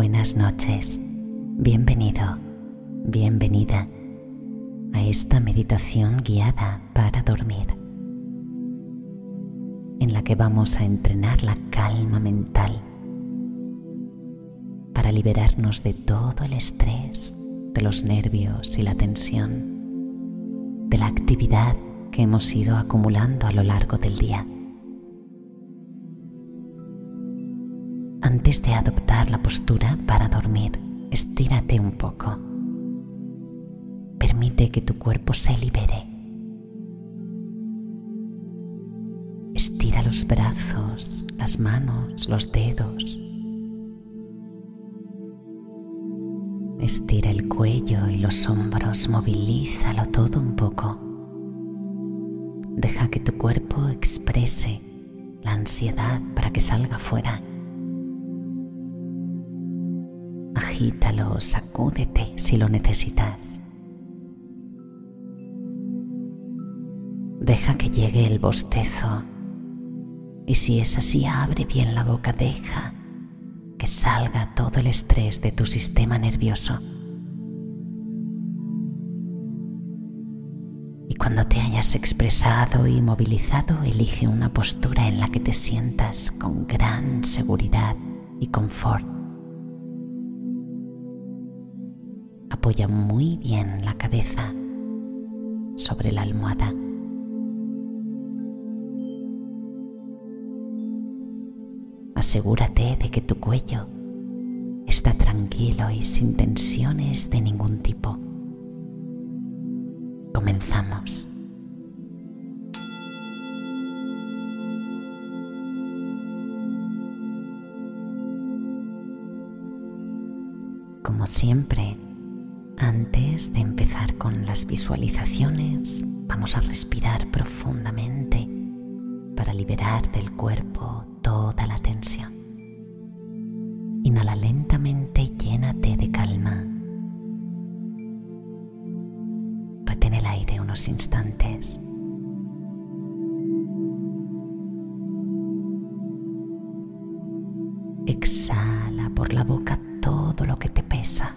Buenas noches, bienvenido, bienvenida a esta meditación guiada para dormir, en la que vamos a entrenar la calma mental para liberarnos de todo el estrés, de los nervios y la tensión, de la actividad que hemos ido acumulando a lo largo del día. De adoptar la postura para dormir, estírate un poco. Permite que tu cuerpo se libere. Estira los brazos, las manos, los dedos. Estira el cuello y los hombros, movilízalo todo un poco. Deja que tu cuerpo exprese la ansiedad para que salga fuera. Agítalo, sacúdete si lo necesitas. Deja que llegue el bostezo y si es así, abre bien la boca, deja que salga todo el estrés de tu sistema nervioso. Y cuando te hayas expresado y movilizado, elige una postura en la que te sientas con gran seguridad y confort. Apoya muy bien la cabeza sobre la almohada. Asegúrate de que tu cuello está tranquilo y sin tensiones de ningún tipo. Comenzamos. Como siempre, antes de empezar con las visualizaciones, vamos a respirar profundamente para liberar del cuerpo toda la tensión. Inhala lentamente y llénate de calma. Retén el aire unos instantes. Exhala por la boca todo lo que te pesa.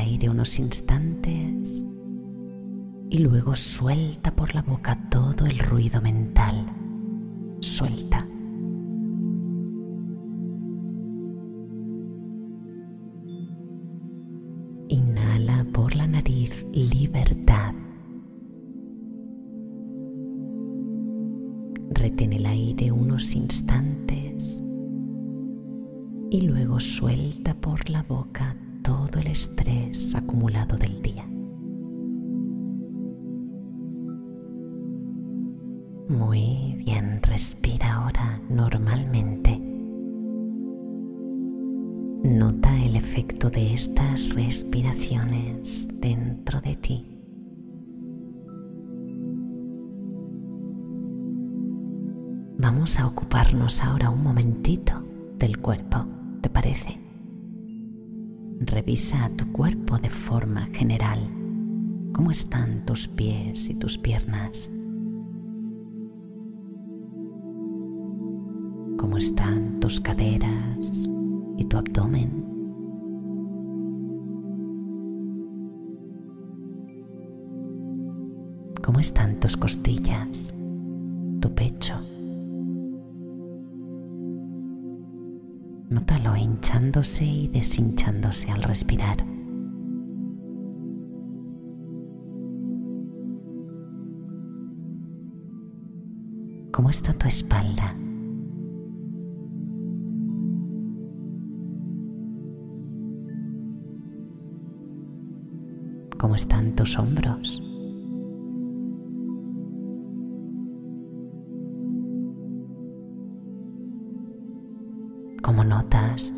Aire unos instantes y luego suelta por la boca todo el ruido mental. Suelta. Inhala por la nariz libertad. Retén el aire unos instantes y luego suelta por la boca todo el estrés acumulado del día. Muy bien, respira ahora normalmente. Nota el efecto de estas respiraciones dentro de ti. Vamos a ocuparnos ahora un momentito del cuerpo, ¿te parece? Revisa tu cuerpo de forma general. ¿Cómo están tus pies y tus piernas? ¿Cómo están tus caderas y tu abdomen. ¿Cómo están tus costillas, tu pecho? Nótalo hinchándose y deshinchándose al respirar. ¿Cómo está tu espalda? ¿Cómo están tus hombros?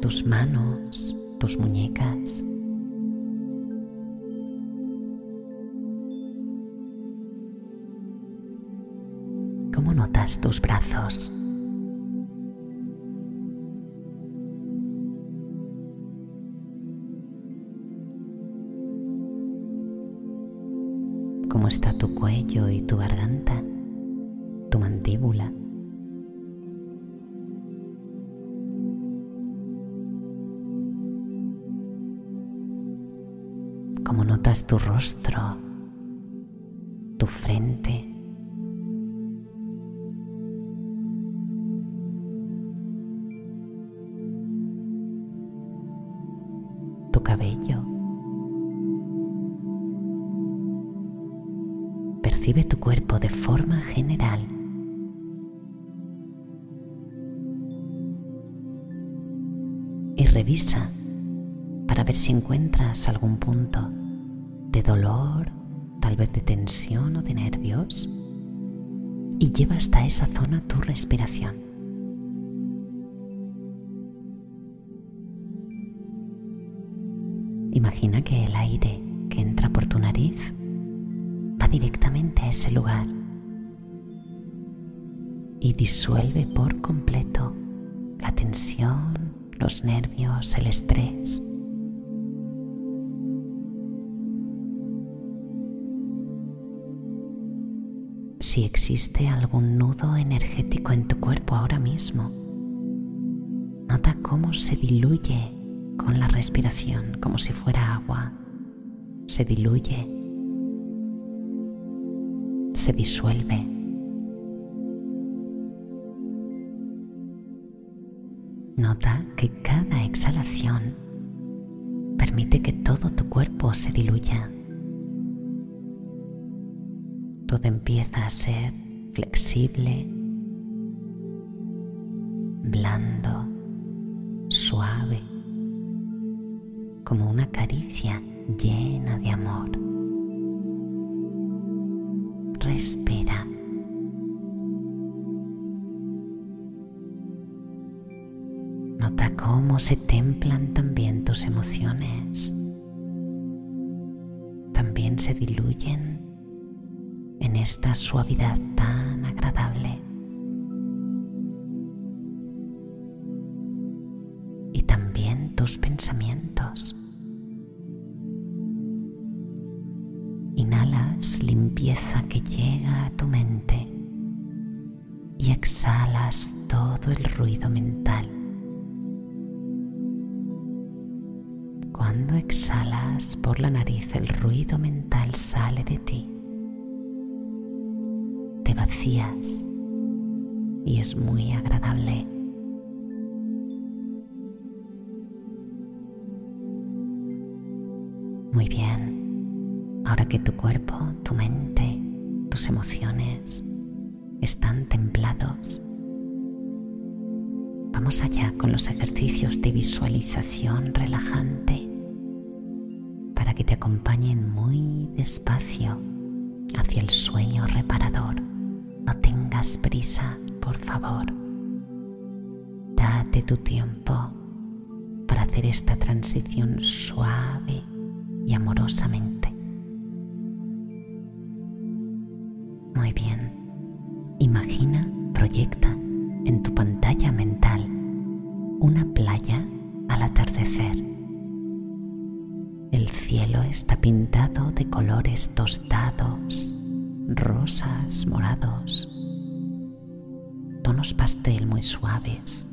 Tus manos, tus muñecas? ¿Cómo notas tus brazos? Tu rostro, tu frente? tu cabello. Percibe tu cuerpo de forma general. Y revisa para ver si encuentras algún punto dolor, tal vez de tensión o de nervios. Y lleva hasta esa zona tu respiración. Imagina que el aire que entra por tu nariz va directamente a ese lugar y disuelve por completo la tensión, los nervios, el estrés. Si existe algún nudo energético en tu cuerpo ahora mismo, nota cómo se diluye con la respiración como si fuera agua. Se diluye, se disuelve. Nota que cada exhalación permite que todo tu cuerpo se diluya. Todo empieza a ser flexible, blando, suave como una caricia llena de amor. Respira. Nota cómo se templan también tus emociones. También se diluyen en esta suavidad tan agradable. Y también tus pensamientos. Inhalas limpieza que llega a tu mente y exhalas todo el ruido mental. Cuando exhalas por la nariz el ruido mental sale de ti. Vacías y es muy agradable. Muy bien, ahora que tu cuerpo, tu mente, tus emociones están templados, vamos allá con los ejercicios de visualización relajante para que te acompañen muy despacio hacia el sueño reparador. No tengas prisa, por favor. Date tu tiempo para hacer esta transición suave y amorosamente. Muy bien. Imagina, proyecta en tu pantalla mental una playa al atardecer. El cielo está pintado de colores tostados, rosas, morados, tonos pastel muy suaves.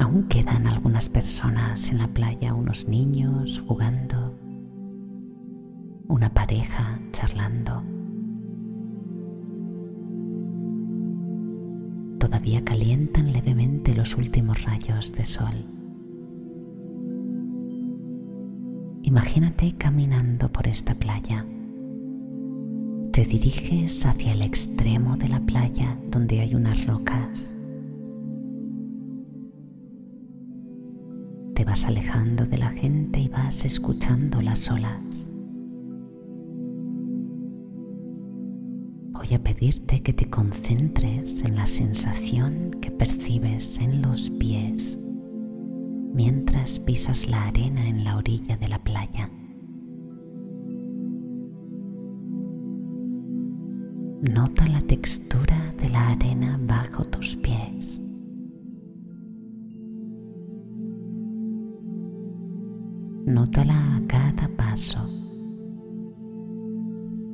Aún quedan algunas personas en la playa, unos niños jugando, una pareja charlando. Todavía calientan levemente los últimos rayos de sol. Imagínate caminando por esta playa. Te diriges hacia el extremo de la playa donde hay unas rocas. Te vas alejando de la gente y vas escuchando las olas. Voy a pedirte que te concentres en la sensación que percibes en los pies mientras pisas la arena en la orilla de la playa. Nota la textura de la arena bajo tus pies. Nótala a cada paso.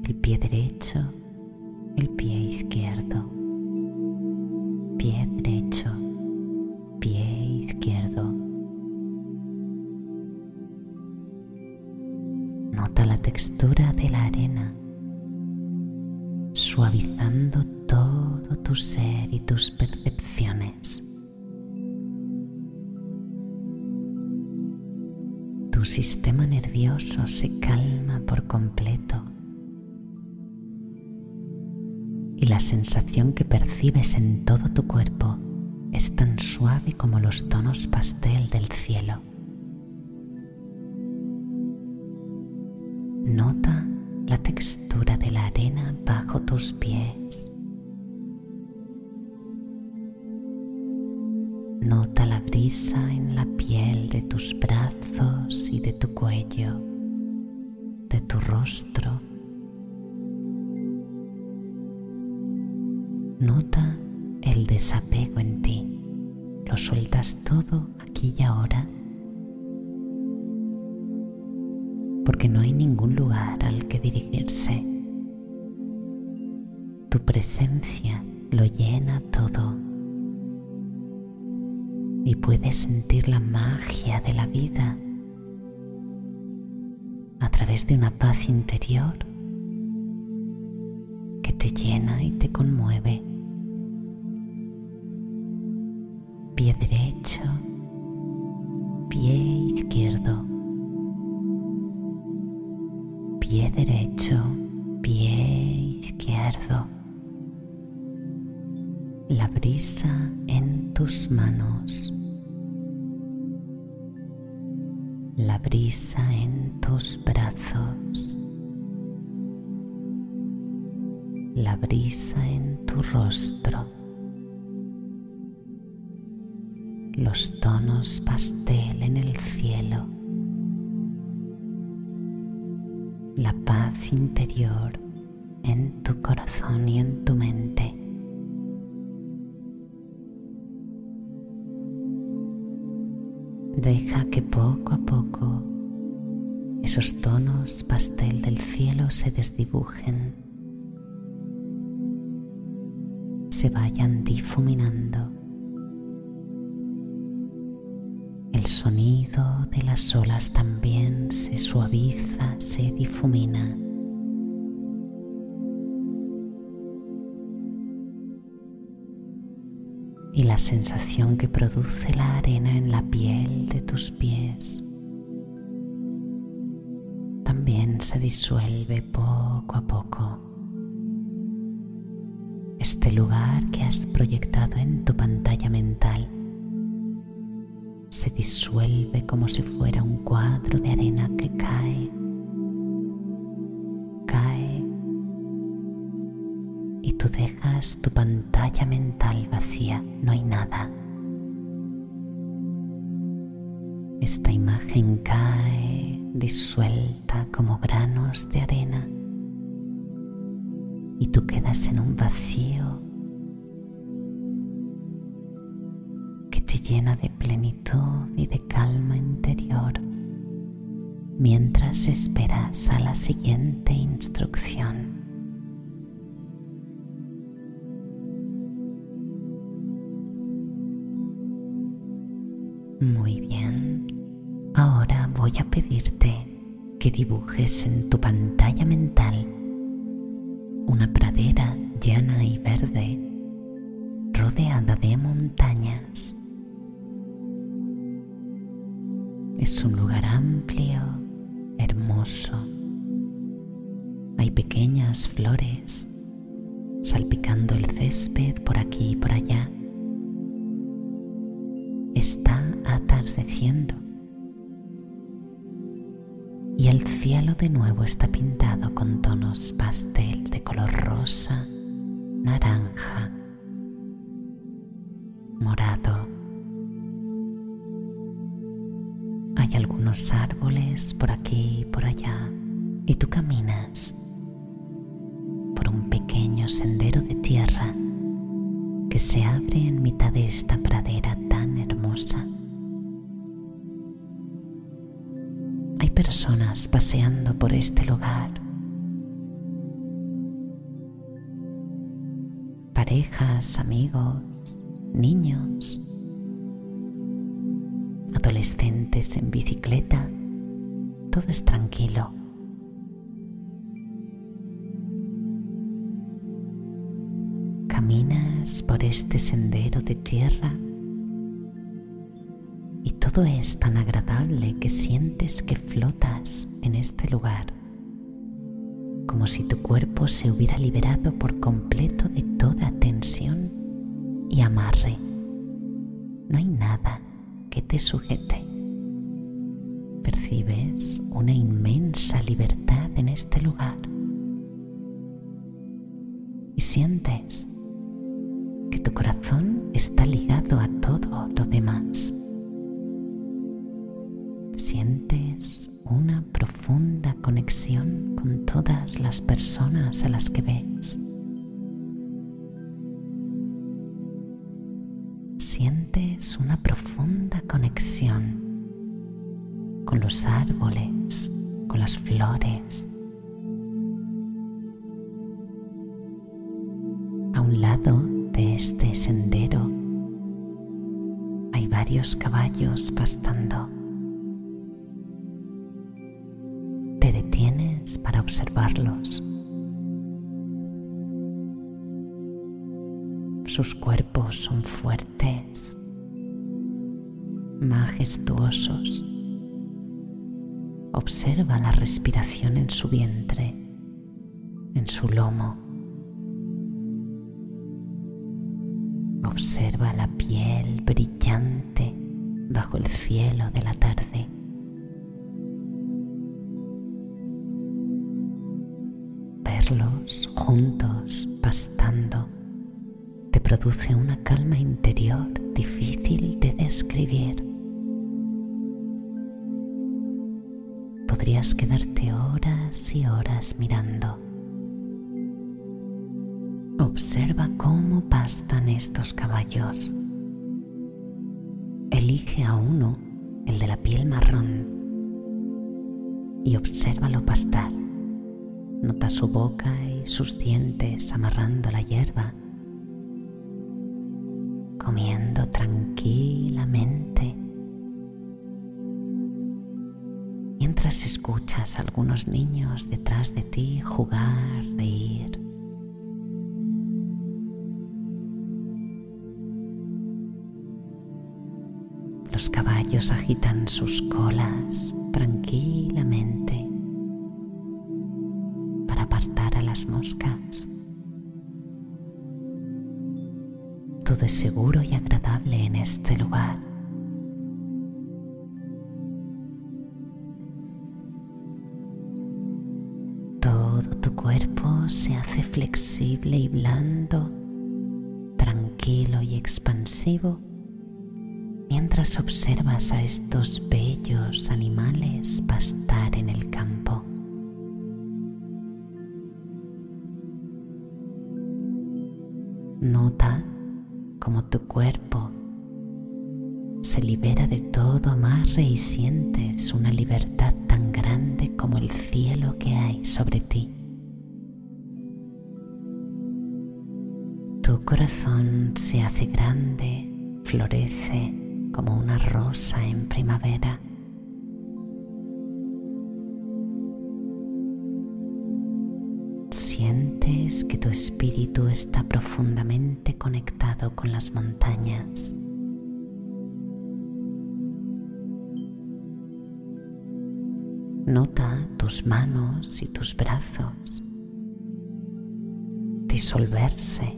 El pie derecho, el pie izquierdo. Se calma por completo y la sensación que percibes en todo tu cuerpo es tan suave como los tonos pastel del cielo. Nota la textura de la arena bajo tus pies. Nota la brisa en la piel de tus brazos y de tu cuello, rostro. Nota el desapego en ti. Lo sueltas todo aquí y ahora porque no hay ningún lugar al que dirigirse. Tu presencia lo llena todo y puedes sentir la magia de la vida a través de una paz interior que te llena y te conmueve. Pie derecho, pie izquierdo pie derecho, pie izquierdo. La brisa en tus manos. La brisa en tus brazos. La brisa en tu rostro. Los tonos pastel en el cielo la paz interior en tu corazón y en tu mente. Deja que poco a poco esos tonos pastel del cielo se desdibujen, se vayan difuminando. El sonido de las olas también se suaviza, se difumina. Y la sensación que produce la arena en la piel de tus pies también se disuelve poco a poco. Este lugar que has proyectado en tu pantalla mental se disuelve como si fuera un cuadro de arena que cae, tu pantalla mental vacía, no hay nada. Esta imagen cae disuelta como granos de arena y tú quedas en un vacío llena de plenitud y de calma interior mientras esperas a la siguiente instrucción. Voy a pedirte que dibujes en tu pantalla mental una pradera llana y verde rodeada de montañas. Es un lugar amplio, hermoso. Hay pequeñas flores salpicando el césped por aquí y por allá. Está atardeciendo el cielo de nuevo está pintado con tonos pastel de color rosa, naranja, morado. Hay algunos árboles por aquí y por allá y tú caminas por un pequeño sendero de tierra que se abre en mitad de esta pradera tan hermosa. Personas paseando por este lugar. Parejas, amigos, niños, adolescentes en bicicleta, todo es tranquilo. Caminas por este sendero de tierra todo es tan agradable que sientes que flotas en este lugar, como si tu cuerpo se hubiera liberado por completo de toda tensión y amarre. No hay nada que te sujete. Percibes una inmensa libertad en este lugar y sientes que tu corazón está ligado a todo lo demás sientes una profunda conexión con todas las personas a las que ves. Sientes una profunda conexión con los árboles, con las flores. A un lado de este sendero hay varios caballos pastando. Observarlos. Sus cuerpos son fuertes, majestuosos. Observa la respiración en su vientre, en su lomo. Observa la piel brillante bajo el cielo de la tarde. Juntos pastando te produce una calma interior difícil de describir. Podrías quedarte horas y horas mirando. Observa cómo pastan estos caballos. Elige a uno, el de la piel marrón, y obsérvalo pastar. Nota su boca y sus dientes amarrando la hierba, comiendo tranquilamente. Mientras escuchas a algunos niños detrás de ti jugar, reír. Los caballos agitan sus colas tranquilamente es seguro y agradable en este lugar. Todo tu cuerpo se hace flexible y blando, tranquilo y expansivo mientras observas a estos bellos animales pastar en el campo. Nota cómo tu cuerpo se libera de todo amarre y sientes una libertad tan grande como el cielo que hay sobre ti. Tu corazón se hace grande, florece como una rosa en primavera. Que tu espíritu está profundamente conectado con las montañas. Nota tus manos y tus brazos disolverse.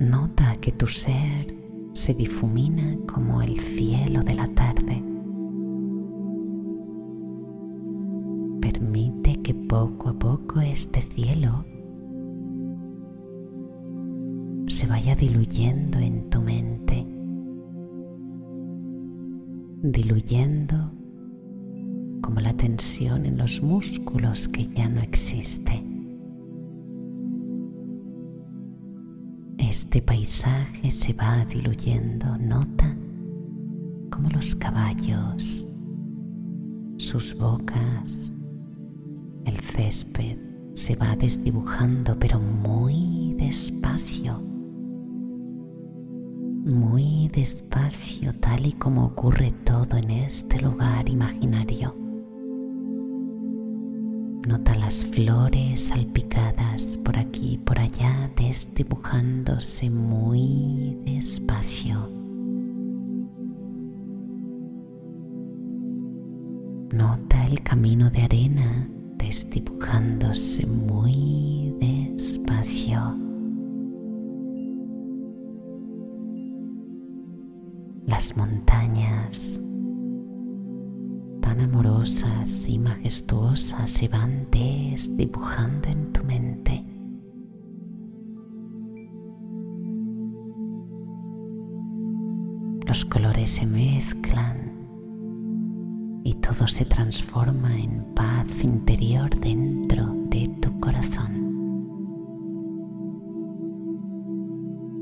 Nota que tu ser se difumina como el cielo de la tarde. Este cielo se vaya diluyendo en tu mente diluyendo como la tensión en los músculos que ya no existe. Este paisaje se va diluyendo, nota como los caballos, sus bocas, el césped se va desdibujando pero muy despacio muy despacio tal y como ocurre todo en este lugar imaginario. Nota las flores salpicadas por aquí y por allá desdibujándose muy despacio. Nota el camino de arena desdibujándose muy despacio. las montañas tan amorosas y majestuosas se van desdibujando en tu mente. Los colores se mezclan y todo se transforma en paz interior dentro de tu corazón.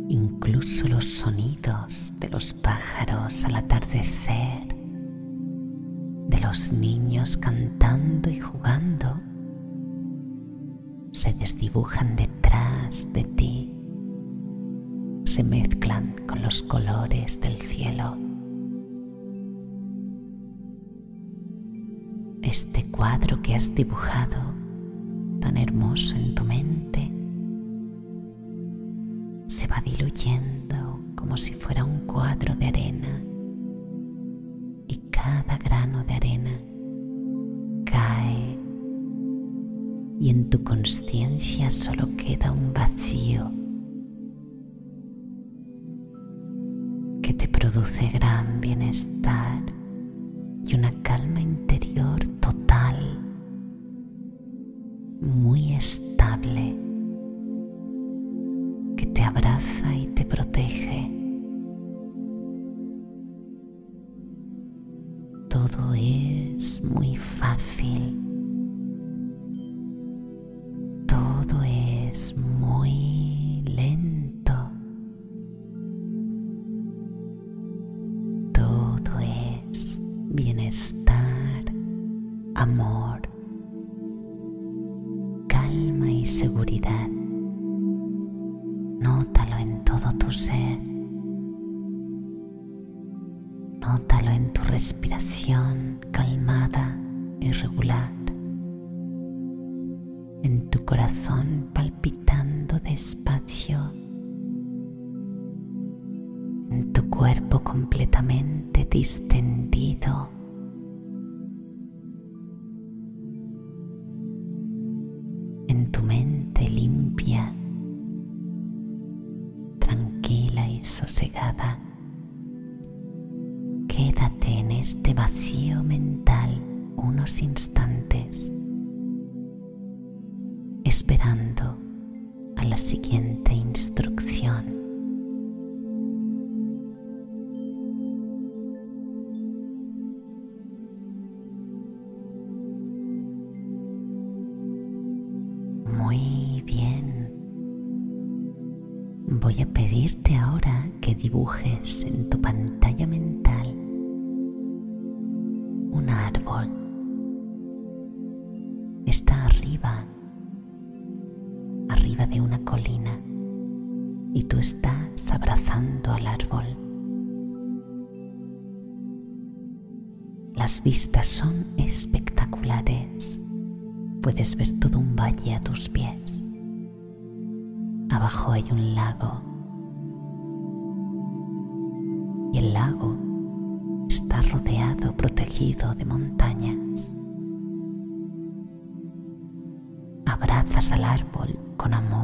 incluso los sonidos de los pájaros al atardecer, de los niños cantando y jugando, se desdibujan detrás de ti, se mezclan con los colores del cielo. Este cuadro que has dibujado, tan hermoso en tu mente, se va diluyendo como si fuera un cuadro de arena. Y cada grano de arena cae. Y en tu conciencia solo queda un vacío que te produce gran bienestar y una calma interior total, muy estable abraza y te protege. Todo es muy fácil. Seguridad. Nótalo en todo tu ser. Nótalo en tu respiración calmada y regular. En tu corazón palpitando despacio. En tu cuerpo completamente distendido. Las vistas son espectaculares. Puedes ver todo un valle a tus pies. Abajo hay un lago. Y el lago está rodeado, protegido de montañas. Abrazas al árbol con amor,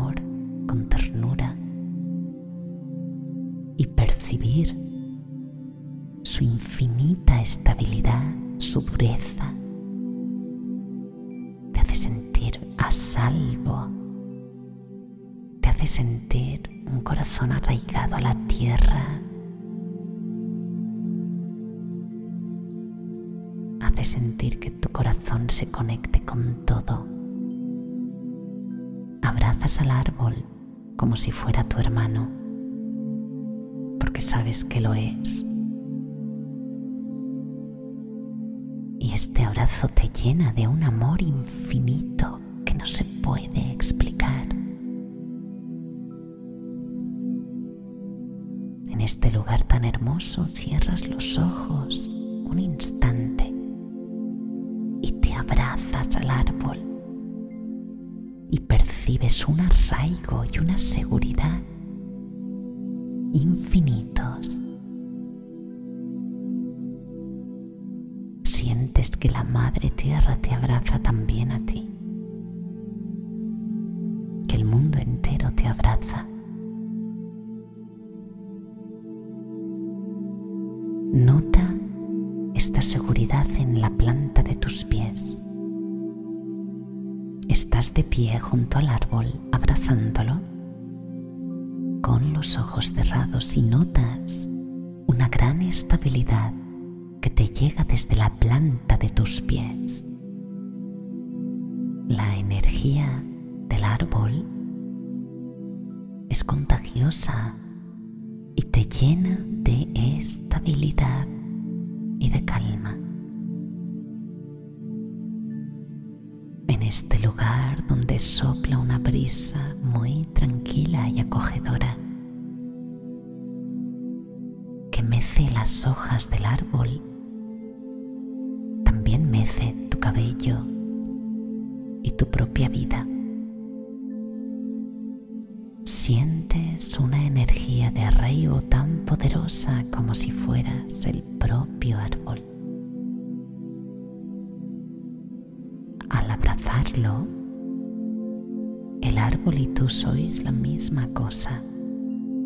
su dureza, te hace sentir a salvo, te hace sentir un corazón arraigado a la tierra, hace sentir que tu corazón se conecte con todo. Abrazas al árbol como si fuera tu hermano, porque sabes que lo es. Este abrazo te llena de un amor infinito que no se puede explicar. En este lugar tan hermoso cierras los ojos un instante y te abrazas al árbol y percibes un arraigo y una seguridad infinitos. Sientes que la Madre Tierra te abraza también a ti, que el mundo entero te abraza. Nota esta seguridad en la planta de tus pies. Estás de pie junto al árbol abrazándolo con los ojos cerrados y notas una gran estabilidad llega desde la planta de tus pies. La energía del árbol es contagiosa y te llena de estabilidad y de calma. En este lugar donde sopla una brisa muy tranquila y acogedora, que mece las hojas del árbol tu cabello y tu propia vida. Sientes una energía de arraigo tan poderosa como si fueras el propio árbol. Al abrazarlo, el árbol y tú sois la misma cosa.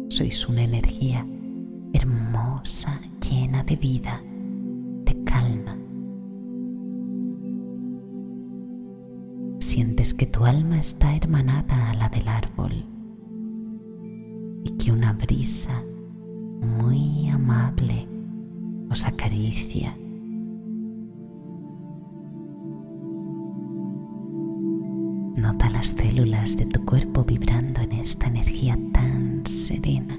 Sois una energía hermosa, llena de vida, de calma sientes que tu alma está hermanada a la del árbol y que una brisa muy amable os acaricia. Nota las células de tu cuerpo vibrando en esta energía tan serena.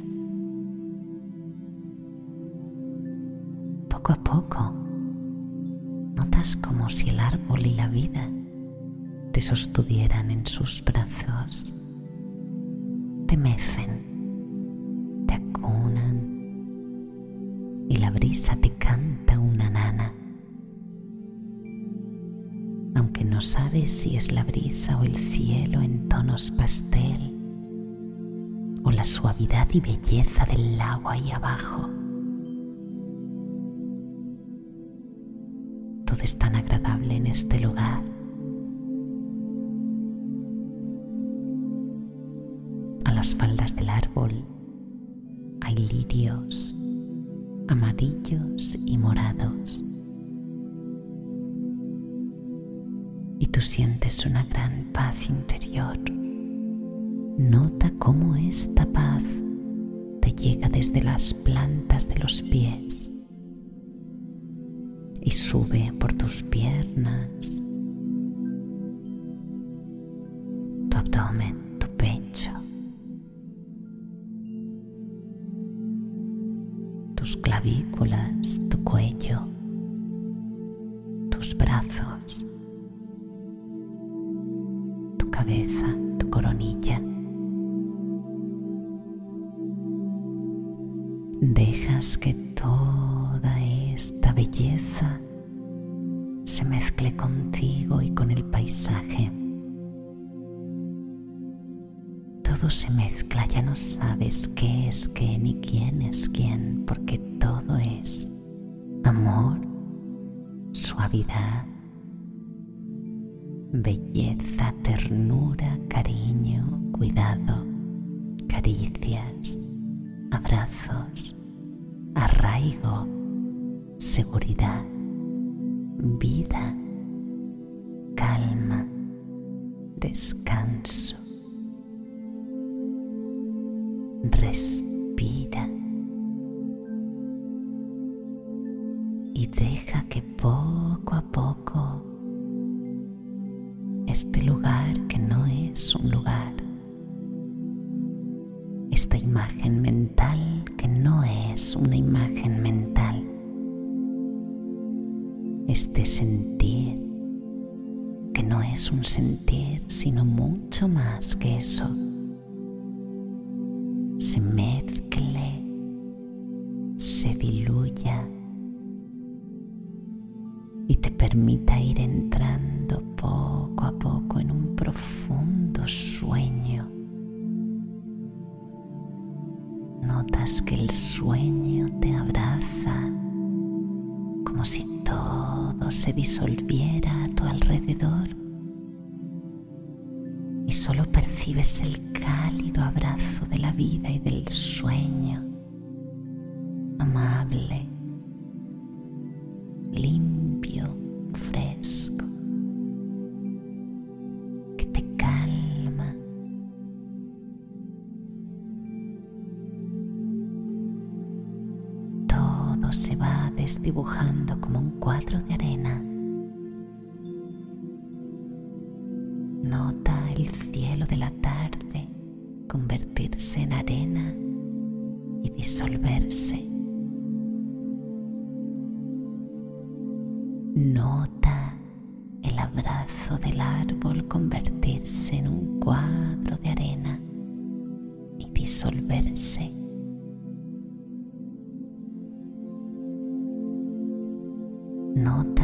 Poco a poco, notas como si el árbol y la vida te sostuvieran en sus brazos, te mecen, te acunan y la brisa te canta una nana. Aunque no sabes si es la brisa o el cielo en tonos pastel o la suavidad y belleza del agua ahí abajo. Todo es tan agradable en este lugar las faldas del árbol hay lirios amarillos y morados. Y tú sientes una gran paz interior. Nota cómo esta paz te llega desde las plantas de los pies y sube por tus piernas, vida, calma, descanso. Respira y deja que poco a poco sentir, que no es un sentir, sino mucho más que eso. se va desdibujando como un cuadro de arena. Nota el cielo de la tarde convertirse en arena y disolverse. Nota el abrazo del árbol convertirse en un cuadro de arena y disolverse. not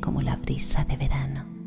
como la brisa de verano.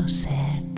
So ser.